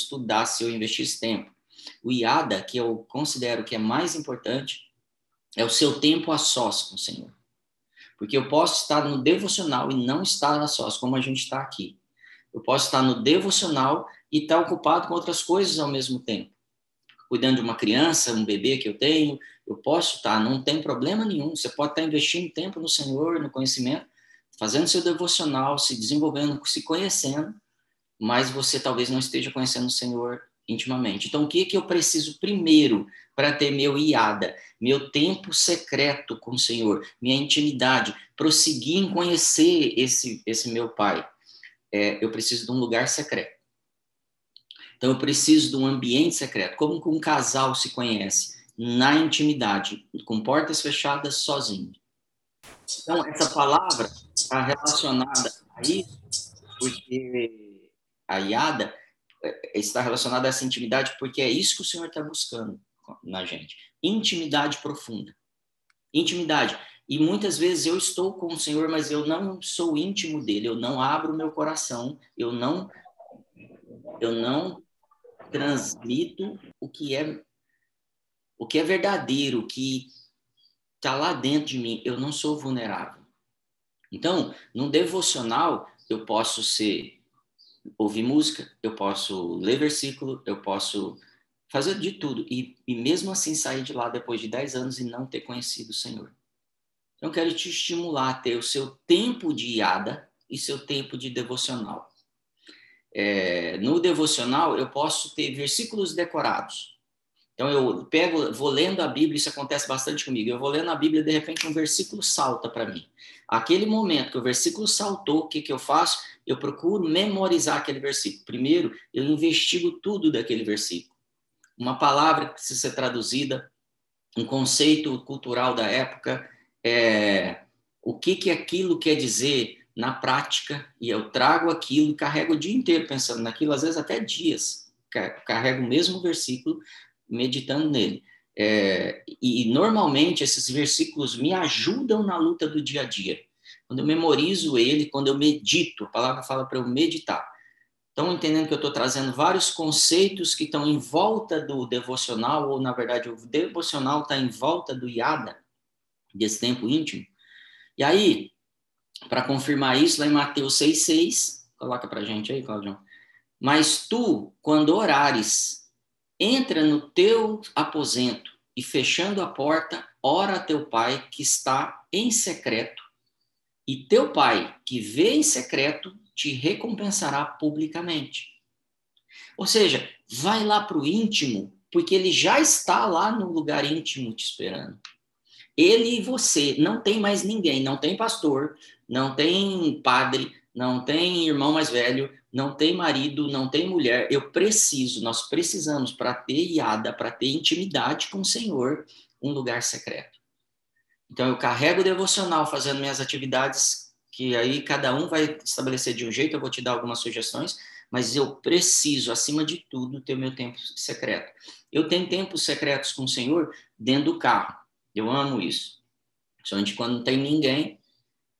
estudasse, se eu investisse tempo. O IADA, que eu considero que é mais importante, é o seu tempo a sós com o Senhor. Porque eu posso estar no devocional e não estar a sós, como a gente está aqui. Eu posso estar no devocional e estar ocupado com outras coisas ao mesmo tempo. Cuidando de uma criança, um bebê que eu tenho, eu posso estar, não tem problema nenhum. Você pode estar investindo tempo no Senhor, no conhecimento, fazendo seu devocional, se desenvolvendo, se conhecendo, mas você talvez não esteja conhecendo o Senhor intimamente. Então, o que, que eu preciso primeiro para ter meu iada, meu tempo secreto com o Senhor, minha intimidade, prosseguir em conhecer esse, esse meu Pai? É, eu preciso de um lugar secreto. Então, eu preciso de um ambiente secreto. Como que um casal se conhece? Na intimidade, com portas fechadas, sozinho. Então, essa palavra está relacionada a isso, porque a iada é, está relacionada a essa intimidade, porque é isso que o Senhor está buscando na gente. Intimidade profunda. Intimidade. E muitas vezes eu estou com o Senhor, mas eu não sou íntimo dele, eu não abro meu coração, eu não eu não transmito o que é o que é verdadeiro, o que está lá dentro de mim. Eu não sou vulnerável. Então, no devocional, eu posso ser ouvir música, eu posso ler versículo, eu posso fazer de tudo e, e mesmo assim sair de lá depois de 10 anos e não ter conhecido o Senhor. Então, eu quero te estimular a ter o seu tempo de iada e seu tempo de devocional. É, no devocional, eu posso ter versículos decorados. Então, eu pego, vou lendo a Bíblia, isso acontece bastante comigo. Eu vou lendo a Bíblia, de repente, um versículo salta para mim. Aquele momento que o versículo saltou, o que, que eu faço? Eu procuro memorizar aquele versículo. Primeiro, eu investigo tudo daquele versículo. Uma palavra que precisa ser traduzida, um conceito cultural da época, é, o que, que aquilo quer dizer na prática, e eu trago aquilo e carrego o dia inteiro pensando naquilo, às vezes até dias. Carrego o mesmo versículo, meditando nele. É, e normalmente esses versículos me ajudam na luta do dia a dia. Quando eu memorizo ele, quando eu medito, a palavra fala para eu meditar. Estão entendendo que eu estou trazendo vários conceitos que estão em volta do devocional, ou na verdade o devocional está em volta do Yada, desse tempo íntimo. E aí, para confirmar isso, lá em Mateus 6,6, coloca para gente aí, Claudio. Mas tu, quando orares, entra no teu aposento e fechando a porta, ora a teu pai que está em secreto, e teu pai que vê em secreto te recompensará publicamente. Ou seja, vai lá para o íntimo, porque ele já está lá no lugar íntimo te esperando. Ele e você, não tem mais ninguém, não tem pastor, não tem padre, não tem irmão mais velho, não tem marido, não tem mulher, eu preciso, nós precisamos, para ter iada, para ter intimidade com o Senhor, um lugar secreto. Então, eu carrego o devocional fazendo minhas atividades, que aí cada um vai estabelecer de um jeito, eu vou te dar algumas sugestões, mas eu preciso, acima de tudo, ter meu tempo secreto. Eu tenho tempos secretos com o Senhor dentro do carro, eu amo isso. Somente quando não tem ninguém,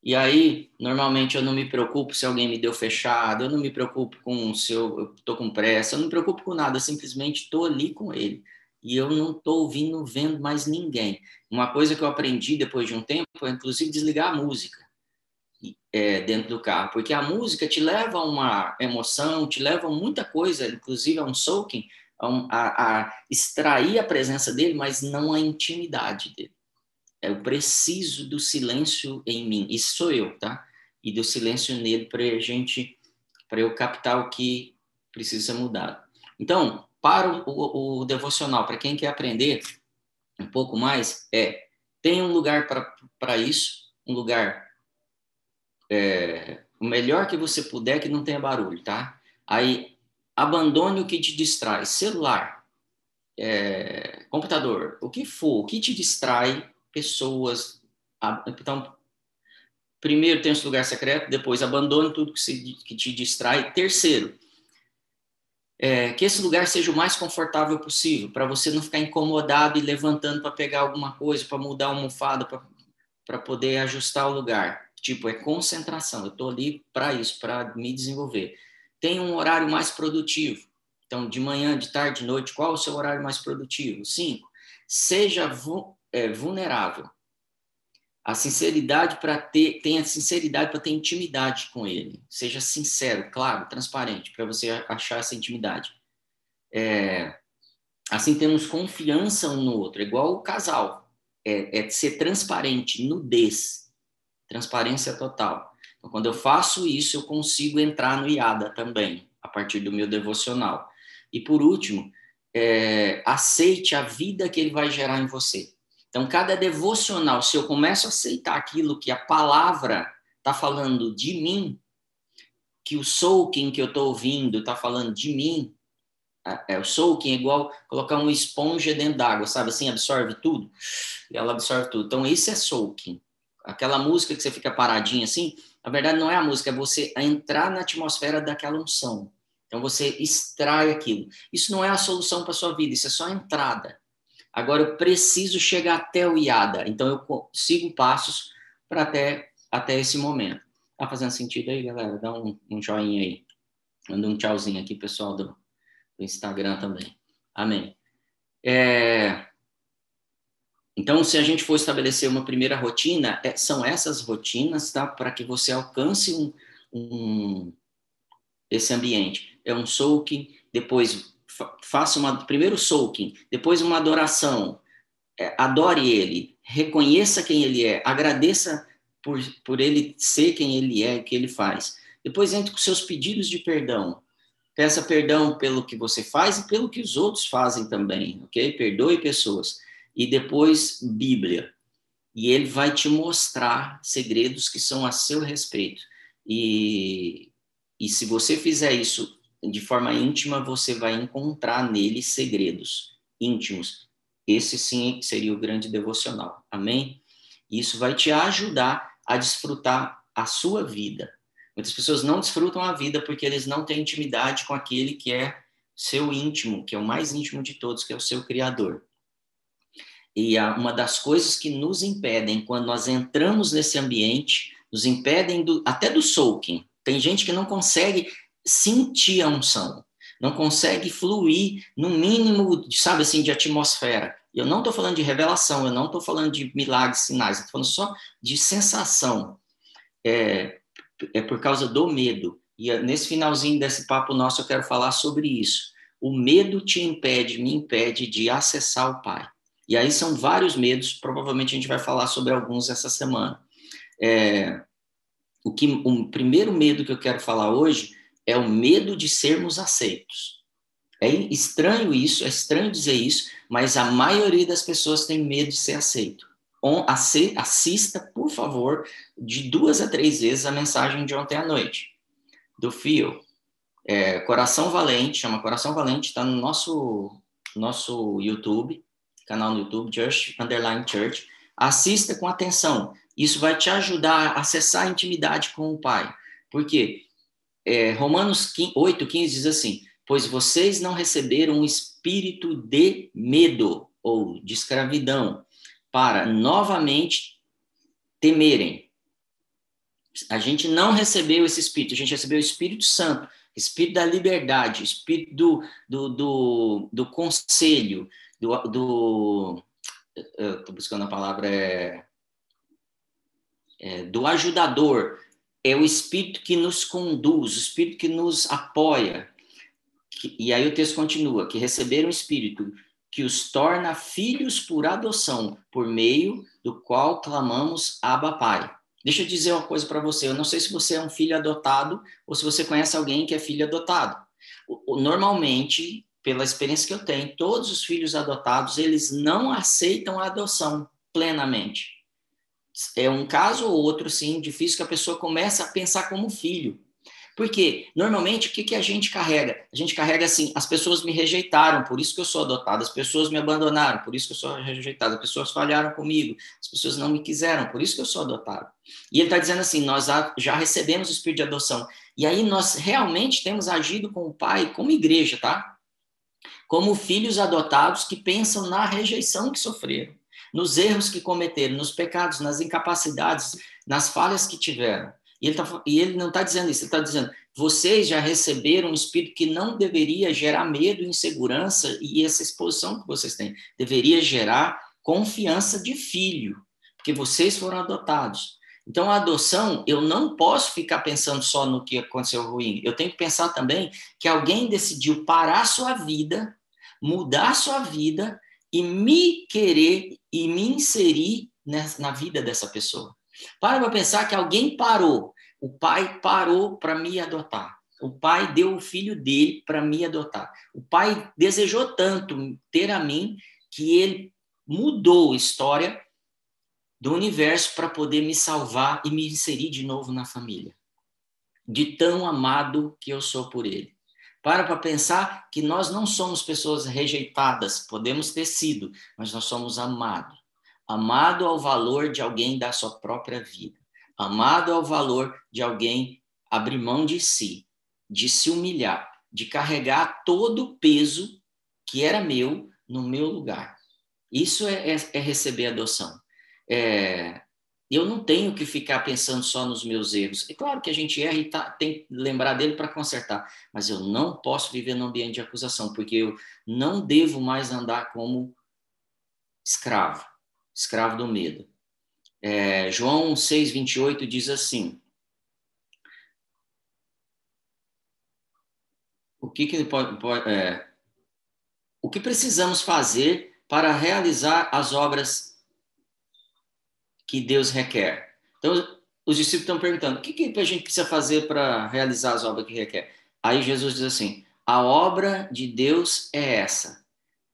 e aí, normalmente eu não me preocupo se alguém me deu fechado, eu não me preocupo com se eu estou com pressa, eu não me preocupo com nada, eu simplesmente estou ali com ele. E eu não estou ouvindo, vendo mais ninguém. Uma coisa que eu aprendi depois de um tempo é, inclusive, desligar a música é, dentro do carro, porque a música te leva a uma emoção, te leva a muita coisa, inclusive a um soaking, a, a, a extrair a presença dele, mas não a intimidade dele. Eu preciso do silêncio em mim. Isso sou eu, tá? E do silêncio nele para a gente, para eu captar o que precisa ser mudado. Então, para o, o, o devocional, para quem quer aprender um pouco mais, é tem um lugar para isso, um lugar é, o melhor que você puder que não tenha barulho, tá? Aí abandone o que te distrai, celular, é, computador, o que for, o que te distrai, pessoas. Então, primeiro tem esse lugar secreto, depois abandone tudo que, se, que te distrai. Terceiro, é, que esse lugar seja o mais confortável possível, para você não ficar incomodado e levantando para pegar alguma coisa, para mudar uma almofada, para poder ajustar o lugar. Tipo, é concentração. Eu estou ali para isso, para me desenvolver. Tem um horário mais produtivo. Então, de manhã, de tarde, de noite, qual o seu horário mais produtivo? Cinco, seja é, vulnerável. A sinceridade para ter, tenha sinceridade para ter intimidade com ele. Seja sincero, claro, transparente, para você achar essa intimidade. É, assim temos confiança um no outro, igual o casal. É, é ser transparente, nudez, transparência total. Então, quando eu faço isso, eu consigo entrar no IADA também, a partir do meu devocional. E por último, é, aceite a vida que ele vai gerar em você. Então, cada devocional, se eu começo a aceitar aquilo que a palavra está falando de mim, que o soaking que eu estou ouvindo está falando de mim, é, o soaking é igual colocar uma esponja dentro d'água, sabe assim, absorve tudo, e ela absorve tudo. Então, isso é soaking. Aquela música que você fica paradinho assim, na verdade não é a música, é você entrar na atmosfera daquela unção. Então você extrai aquilo. Isso não é a solução para sua vida, isso é só a entrada. Agora eu preciso chegar até o IADA, então eu sigo passos para até, até esse momento. Tá fazendo sentido aí, galera? Dá um, um joinha aí. Manda um tchauzinho aqui, pessoal do, do Instagram também. Amém. É... Então, se a gente for estabelecer uma primeira rotina, é, são essas rotinas, tá? Para que você alcance um, um, esse ambiente é um soaking, depois faça uma primeiro soaking, depois uma adoração, é, adore ele, reconheça quem ele é, agradeça por, por ele ser quem ele é, que ele faz. Depois entre com seus pedidos de perdão. Peça perdão pelo que você faz e pelo que os outros fazem também, ok? Perdoe pessoas. E depois, Bíblia. E ele vai te mostrar segredos que são a seu respeito. E, e se você fizer isso de forma íntima, você vai encontrar nele segredos íntimos. Esse sim seria o grande devocional. Amém? Isso vai te ajudar a desfrutar a sua vida. Muitas pessoas não desfrutam a vida porque eles não têm intimidade com aquele que é seu íntimo, que é o mais íntimo de todos, que é o seu Criador. E uma das coisas que nos impedem quando nós entramos nesse ambiente, nos impedem do, até do soaking. Tem gente que não consegue sentir a unção, não consegue fluir no mínimo, sabe assim, de atmosfera. Eu não estou falando de revelação, eu não estou falando de milagres, sinais, estou falando só de sensação. É, é por causa do medo. E é, nesse finalzinho desse papo nosso eu quero falar sobre isso. O medo te impede, me impede de acessar o Pai. E aí são vários medos, provavelmente a gente vai falar sobre alguns essa semana. É, o, que, o primeiro medo que eu quero falar hoje é o medo de sermos aceitos. É estranho isso, é estranho dizer isso, mas a maioria das pessoas tem medo de ser aceito. Assista, por favor, de duas a três vezes a mensagem de ontem à noite, do Fio. É, Coração Valente, chama Coração Valente, está no nosso, nosso YouTube, canal no YouTube, Church Underline Church. Assista com atenção. Isso vai te ajudar a acessar a intimidade com o Pai. Por quê? É, Romanos 8, 15 diz assim: Pois vocês não receberam um espírito de medo ou de escravidão para novamente temerem. A gente não recebeu esse espírito, a gente recebeu o Espírito Santo, espírito da liberdade, espírito do, do, do, do conselho, do. do estou buscando a palavra. É, é, do ajudador, é o Espírito que nos conduz, o Espírito que nos apoia. E aí o texto continua: que receberam o Espírito que os torna filhos por adoção, por meio do qual clamamos Abba Pai. Deixa eu dizer uma coisa para você. Eu não sei se você é um filho adotado ou se você conhece alguém que é filho adotado. Normalmente, pela experiência que eu tenho, todos os filhos adotados eles não aceitam a adoção plenamente é um caso ou outro, sim, difícil que a pessoa começa a pensar como filho. Porque, normalmente, o que, que a gente carrega? A gente carrega assim: as pessoas me rejeitaram, por isso que eu sou adotado, as pessoas me abandonaram, por isso que eu sou rejeitado, as pessoas falharam comigo, as pessoas não me quiseram, por isso que eu sou adotado. E ele está dizendo assim: nós já recebemos o espírito de adoção. E aí nós realmente temos agido com o Pai como igreja, tá? Como filhos adotados que pensam na rejeição que sofreram nos erros que cometeram, nos pecados, nas incapacidades, nas falhas que tiveram. E ele, tá, e ele não está dizendo isso, ele está dizendo: vocês já receberam um espírito que não deveria gerar medo, insegurança e essa exposição que vocês têm. Deveria gerar confiança de filho, porque vocês foram adotados. Então, a adoção, eu não posso ficar pensando só no que aconteceu ruim. Eu tenho que pensar também que alguém decidiu parar sua vida, mudar sua vida e me querer e me inserir na vida dessa pessoa. Para para pensar que alguém parou. O pai parou para me adotar. O pai deu o filho dele para me adotar. O pai desejou tanto ter a mim que ele mudou a história do universo para poder me salvar e me inserir de novo na família. De tão amado que eu sou por ele. Para para pensar que nós não somos pessoas rejeitadas, podemos ter sido, mas nós somos amados. Amado ao valor de alguém dar sua própria vida. Amado ao valor de alguém abrir mão de si, de se humilhar, de carregar todo o peso que era meu no meu lugar. Isso é, é, é receber adoção. É, eu não tenho que ficar pensando só nos meus erros. É claro que a gente erra e tá, tem que lembrar dele para consertar, mas eu não posso viver num ambiente de acusação, porque eu não devo mais andar como escravo, escravo do medo. É, João 6,28 diz assim: O que, que pode, pode é, o que precisamos fazer para realizar as obras que Deus requer. Então, os discípulos estão perguntando: o que, que a gente precisa fazer para realizar as obras que requer? Aí Jesus diz assim: a obra de Deus é essa,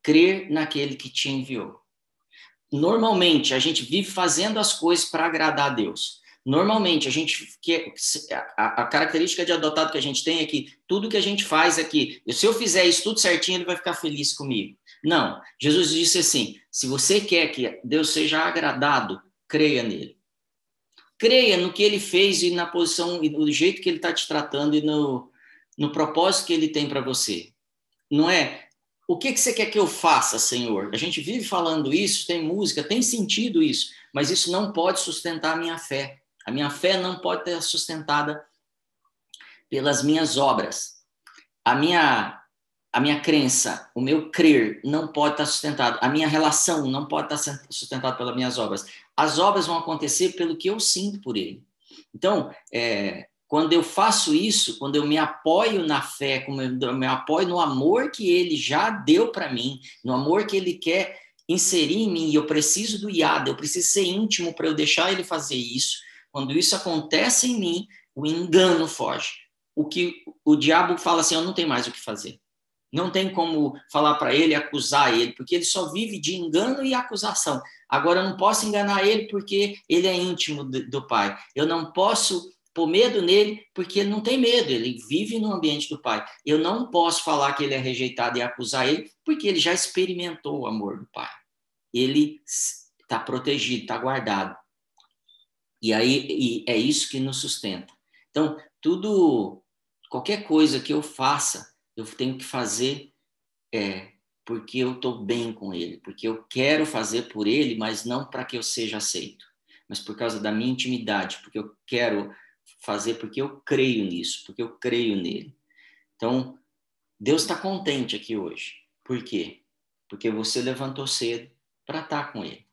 crer naquele que te enviou. Normalmente, a gente vive fazendo as coisas para agradar a Deus. Normalmente, a gente a, a, característica de adotado que a gente tem é que tudo que a gente faz é que se eu fizer isso tudo certinho, ele vai ficar feliz comigo. Não, Jesus disse assim: se você quer que Deus seja agradado, creia nele. Creia no que ele fez e na posição e no jeito que ele está te tratando e no, no propósito que ele tem para você. Não é o que, que você quer que eu faça, Senhor? A gente vive falando isso, tem música, tem sentido isso, mas isso não pode sustentar a minha fé. A minha fé não pode ser sustentada pelas minhas obras. A minha a minha crença, o meu crer não pode estar sustentado, a minha relação não pode estar sustentada pelas minhas obras. As obras vão acontecer pelo que eu sinto por ele. Então, é, quando eu faço isso, quando eu me apoio na fé, quando eu me apoio no amor que ele já deu para mim, no amor que ele quer inserir em mim, eu preciso do iada, eu preciso ser íntimo para eu deixar ele fazer isso. Quando isso acontece em mim, o engano foge. O que o diabo fala assim, eu não tenho mais o que fazer. Não tem como falar para ele, acusar ele, porque ele só vive de engano e acusação. Agora, eu não posso enganar ele porque ele é íntimo do pai. Eu não posso pôr medo nele porque ele não tem medo, ele vive no ambiente do pai. Eu não posso falar que ele é rejeitado e acusar ele porque ele já experimentou o amor do pai. Ele está protegido, está guardado. E aí e é isso que nos sustenta. Então, tudo, qualquer coisa que eu faça, eu tenho que fazer é, porque eu estou bem com ele, porque eu quero fazer por ele, mas não para que eu seja aceito, mas por causa da minha intimidade, porque eu quero fazer porque eu creio nisso, porque eu creio nele. Então, Deus está contente aqui hoje. Por quê? Porque você levantou cedo para estar tá com ele.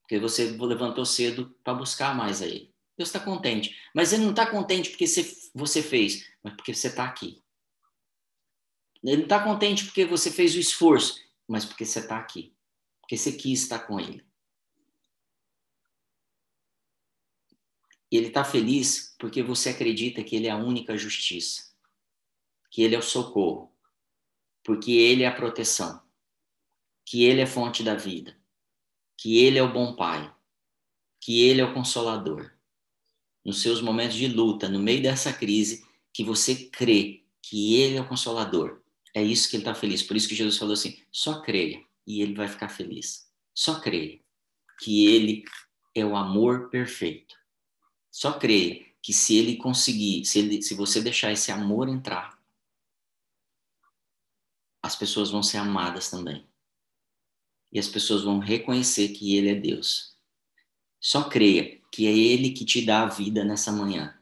Porque você levantou cedo para buscar mais a ele. Deus está contente. Mas ele não está contente porque você fez, mas porque você está aqui. Ele não está contente porque você fez o esforço, mas porque você está aqui. Porque você quis estar com ele. Ele está feliz porque você acredita que ele é a única justiça, que ele é o socorro, porque ele é a proteção, que ele é fonte da vida, que ele é o bom pai, que ele é o consolador. Nos seus momentos de luta, no meio dessa crise, que você crê que ele é o consolador, é isso que ele está feliz. Por isso que Jesus falou assim: só creia e ele vai ficar feliz. Só creia que ele é o amor perfeito. Só creia que se ele conseguir, se, ele, se você deixar esse amor entrar, as pessoas vão ser amadas também. E as pessoas vão reconhecer que ele é Deus. Só creia que é ele que te dá a vida nessa manhã.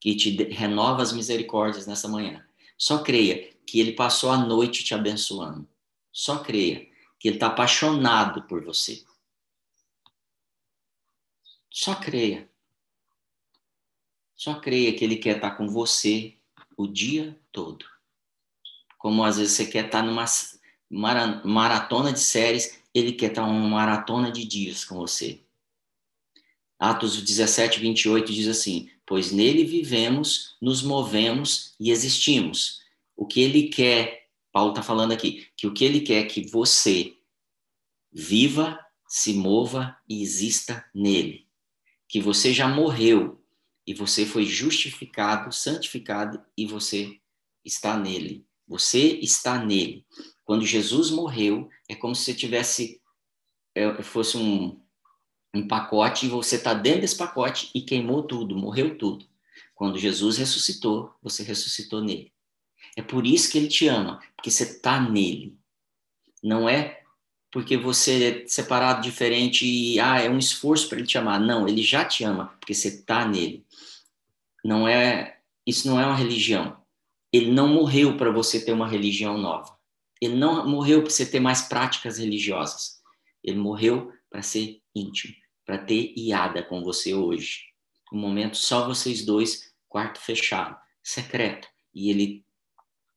que te renova as misericórdias nessa manhã. Só creia que ele passou a noite te abençoando. Só creia que ele está apaixonado por você. Só creia. Só creia que ele quer estar tá com você o dia todo. Como às vezes você quer estar tá numa maratona de séries, ele quer estar tá uma maratona de dias com você. Atos 17, 28 diz assim: Pois nele vivemos, nos movemos e existimos. O que ele quer, Paulo está falando aqui, que o que ele quer é que você viva, se mova e exista nele. Que você já morreu e você foi justificado, santificado e você está nele. Você está nele. Quando Jesus morreu, é como se você tivesse é, fosse um, um pacote e você está dentro desse pacote e queimou tudo, morreu tudo. Quando Jesus ressuscitou, você ressuscitou nele. É por isso que ele te ama, porque você está nele. Não é porque você é separado diferente e ah, é um esforço para ele te amar. Não, ele já te ama, porque você está nele. Não é, isso não é uma religião. Ele não morreu para você ter uma religião nova. Ele não morreu para você ter mais práticas religiosas. Ele morreu para ser íntimo, para ter iada com você hoje. Um momento só vocês dois, quarto fechado, secreto. E ele,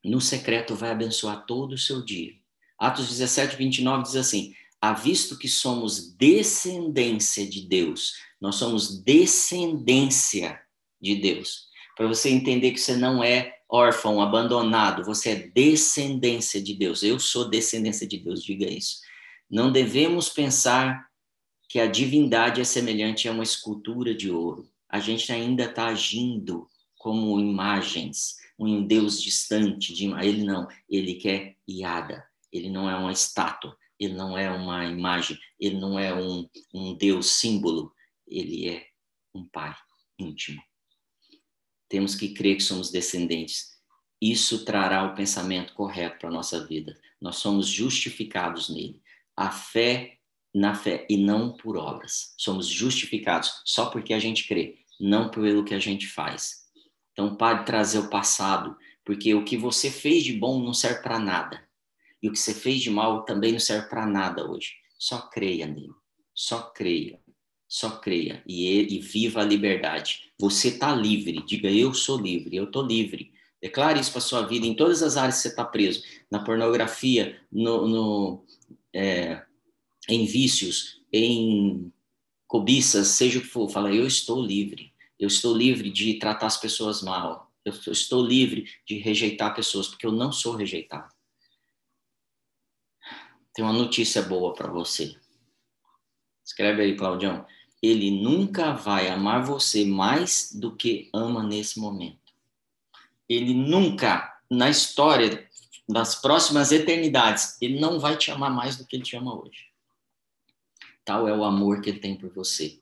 no secreto, vai abençoar todo o seu dia. Atos 17, 29 diz assim: "A visto que somos descendência de Deus, nós somos descendência de Deus. Para você entender que você não é órfão, abandonado, você é descendência de Deus. Eu sou descendência de Deus, diga isso. Não devemos pensar que a divindade é semelhante a uma escultura de ouro. A gente ainda está agindo como imagens, um Deus distante de ele não, ele quer iada, ele não é uma estátua, ele não é uma imagem, ele não é um, um Deus símbolo, ele é um pai íntimo. Temos que crer que somos descendentes. Isso trará o pensamento correto para a nossa vida. Nós somos justificados nele a fé na fé e não por obras. Somos justificados só porque a gente crê, não pelo que a gente faz. Então, pare de trazer o passado, porque o que você fez de bom não serve para nada. E o que você fez de mal também não serve para nada hoje. Só creia nele. Só creia. Só creia e, e viva a liberdade. Você está livre. Diga, eu sou livre. Eu estou livre. Declare isso para sua vida em todas as áreas que você está preso. Na pornografia, no, no é, em vícios, em cobiças, seja o que for, fala, eu estou livre. Eu estou livre de tratar as pessoas mal. Eu estou livre de rejeitar pessoas, porque eu não sou rejeitado. Tem uma notícia boa para você. Escreve aí, Claudião. Ele nunca vai amar você mais do que ama nesse momento. Ele nunca, na história nas próximas eternidades, ele não vai te amar mais do que ele te ama hoje. Tal é o amor que ele tem por você.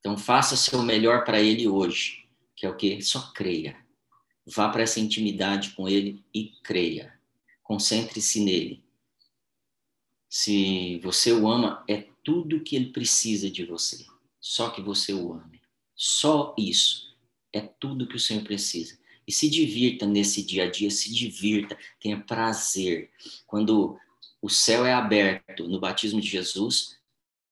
Então faça seu melhor para ele hoje, que é o que? Só creia. Vá para essa intimidade com ele e creia. Concentre-se nele. Se você o ama, é tudo que ele precisa de você. Só que você o ame. Só isso é tudo que o Senhor precisa. E se divirta nesse dia a dia, se divirta, tenha prazer. Quando o céu é aberto no batismo de Jesus,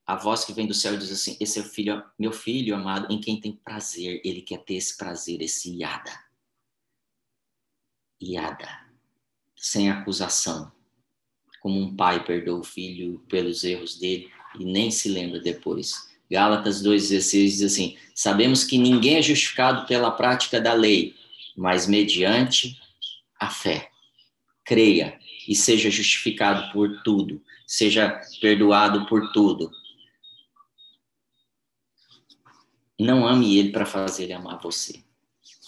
a voz que vem do céu diz assim: Esse é o filho, meu filho amado, em quem tem prazer. Ele quer ter esse prazer, esse iada. Iada. Sem acusação. Como um pai perdoa o filho pelos erros dele e nem se lembra depois. Gálatas 2,16 diz assim: Sabemos que ninguém é justificado pela prática da lei, mas mediante a fé. Creia e seja justificado por tudo, seja perdoado por tudo. Não ame ele para fazer ele amar você.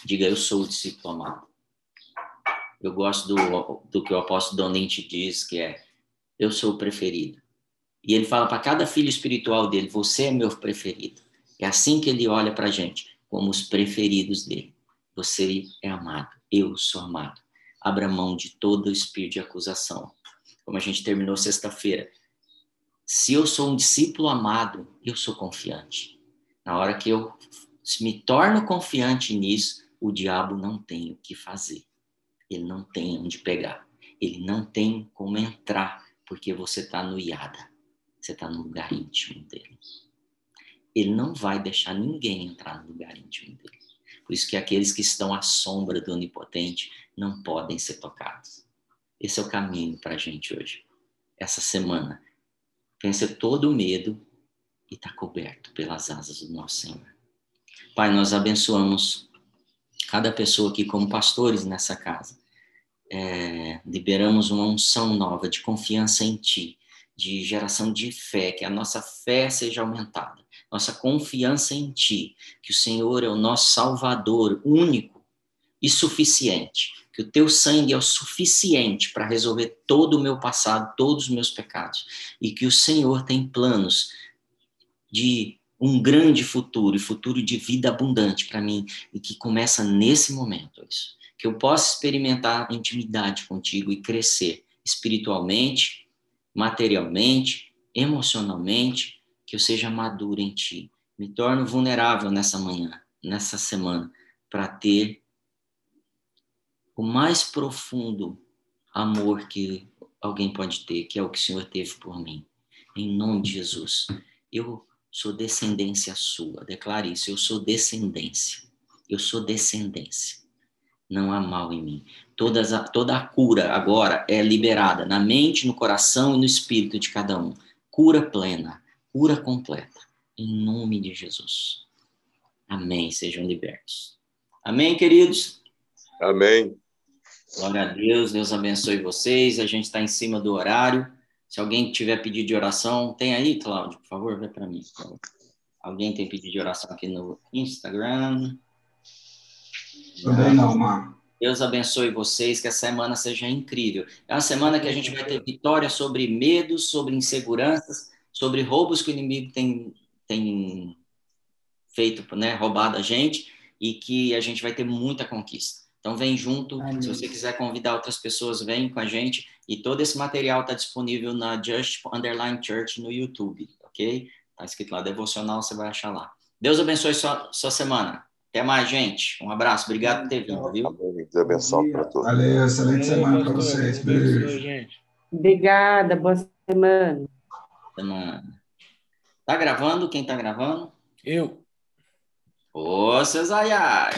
Diga, eu sou o discípulo amado. Eu gosto do, do que o apóstolo Donente diz, que é, eu sou o preferido. E ele fala para cada filho espiritual dele, você é meu preferido. É assim que ele olha para a gente, como os preferidos dele. Você é amado, eu sou amado. Abra mão de todo o espírito de acusação. Como a gente terminou sexta-feira. Se eu sou um discípulo amado, eu sou confiante. Na hora que eu me torno confiante nisso, o diabo não tem o que fazer. Ele não tem onde pegar. Ele não tem como entrar, porque você está no iada. Você está no lugar íntimo dele. Ele não vai deixar ninguém entrar no lugar íntimo dele. Por isso que aqueles que estão à sombra do Onipotente não podem ser tocados. Esse é o caminho para a gente hoje. Essa semana. Vencer todo o medo e está coberto pelas asas do nosso Senhor. Pai, nós abençoamos cada pessoa aqui como pastores nessa casa. É, liberamos uma unção nova de confiança em Ti, de geração de fé, que a nossa fé seja aumentada, nossa confiança em Ti, que o Senhor é o nosso Salvador único e suficiente, que o Teu sangue é o suficiente para resolver todo o meu passado, todos os meus pecados, e que o Senhor tem planos de um grande futuro e futuro de vida abundante para mim e que começa nesse momento isso. Que eu possa experimentar intimidade contigo e crescer espiritualmente materialmente emocionalmente que eu seja maduro em ti. Me torno vulnerável nessa manhã nessa semana para ter o mais profundo amor que alguém pode ter que é o que o Senhor teve por mim. Em nome de Jesus. Eu sou descendência sua. Declare isso. Eu sou descendência. Eu sou descendência. Não há mal em mim. Todas a, toda a cura agora é liberada na mente, no coração e no espírito de cada um. Cura plena, cura completa. Em nome de Jesus. Amém. Sejam libertos. Amém, queridos? Amém. Glória a Deus. Deus abençoe vocês. A gente está em cima do horário. Se alguém tiver pedido de oração, tem aí, Cláudio, por favor, vê para mim. Alguém tem pedido de oração aqui no Instagram? Também não, mano. Deus abençoe vocês, que a semana seja incrível. É uma semana que a gente vai ter vitória sobre medos, sobre inseguranças, sobre roubos que o inimigo tem, tem feito, né, roubado a gente, e que a gente vai ter muita conquista. Então vem junto, Amém. se você quiser convidar outras pessoas, vem com a gente. E todo esse material está disponível na Just Underline Church no YouTube, ok? Está escrito lá, devocional, você vai achar lá. Deus abençoe sua, sua semana. Até mais, gente. Um abraço. Obrigado por ter vindo, viu? Deus abençoe para todos. Valeu, excelente semana para vocês. Beijo. Obrigada, boa semana. Semana. Tá gravando? Quem tá gravando? Eu. Ô, Cesaias.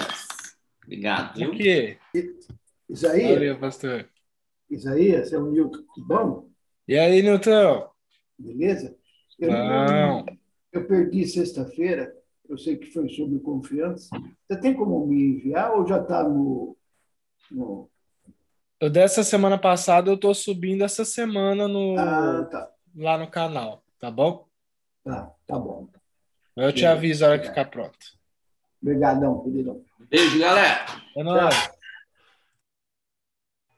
Obrigado, viu? O quê? Isaías? Valeu, pastor. Isaías, é um Newton. Bom? E aí, Newton? Beleza? Eu, Não. eu perdi sexta-feira, eu sei que foi sobre confiança. Você tem como me enviar ou já está no, no. Eu dessa semana passada, eu tô subindo essa semana no, Ah, tá. lá no canal, tá bom? Tá, tá bom. Eu te aviso a hora que ficar pronto. Obrigadão, queridão. Beijo, galera. É nóis.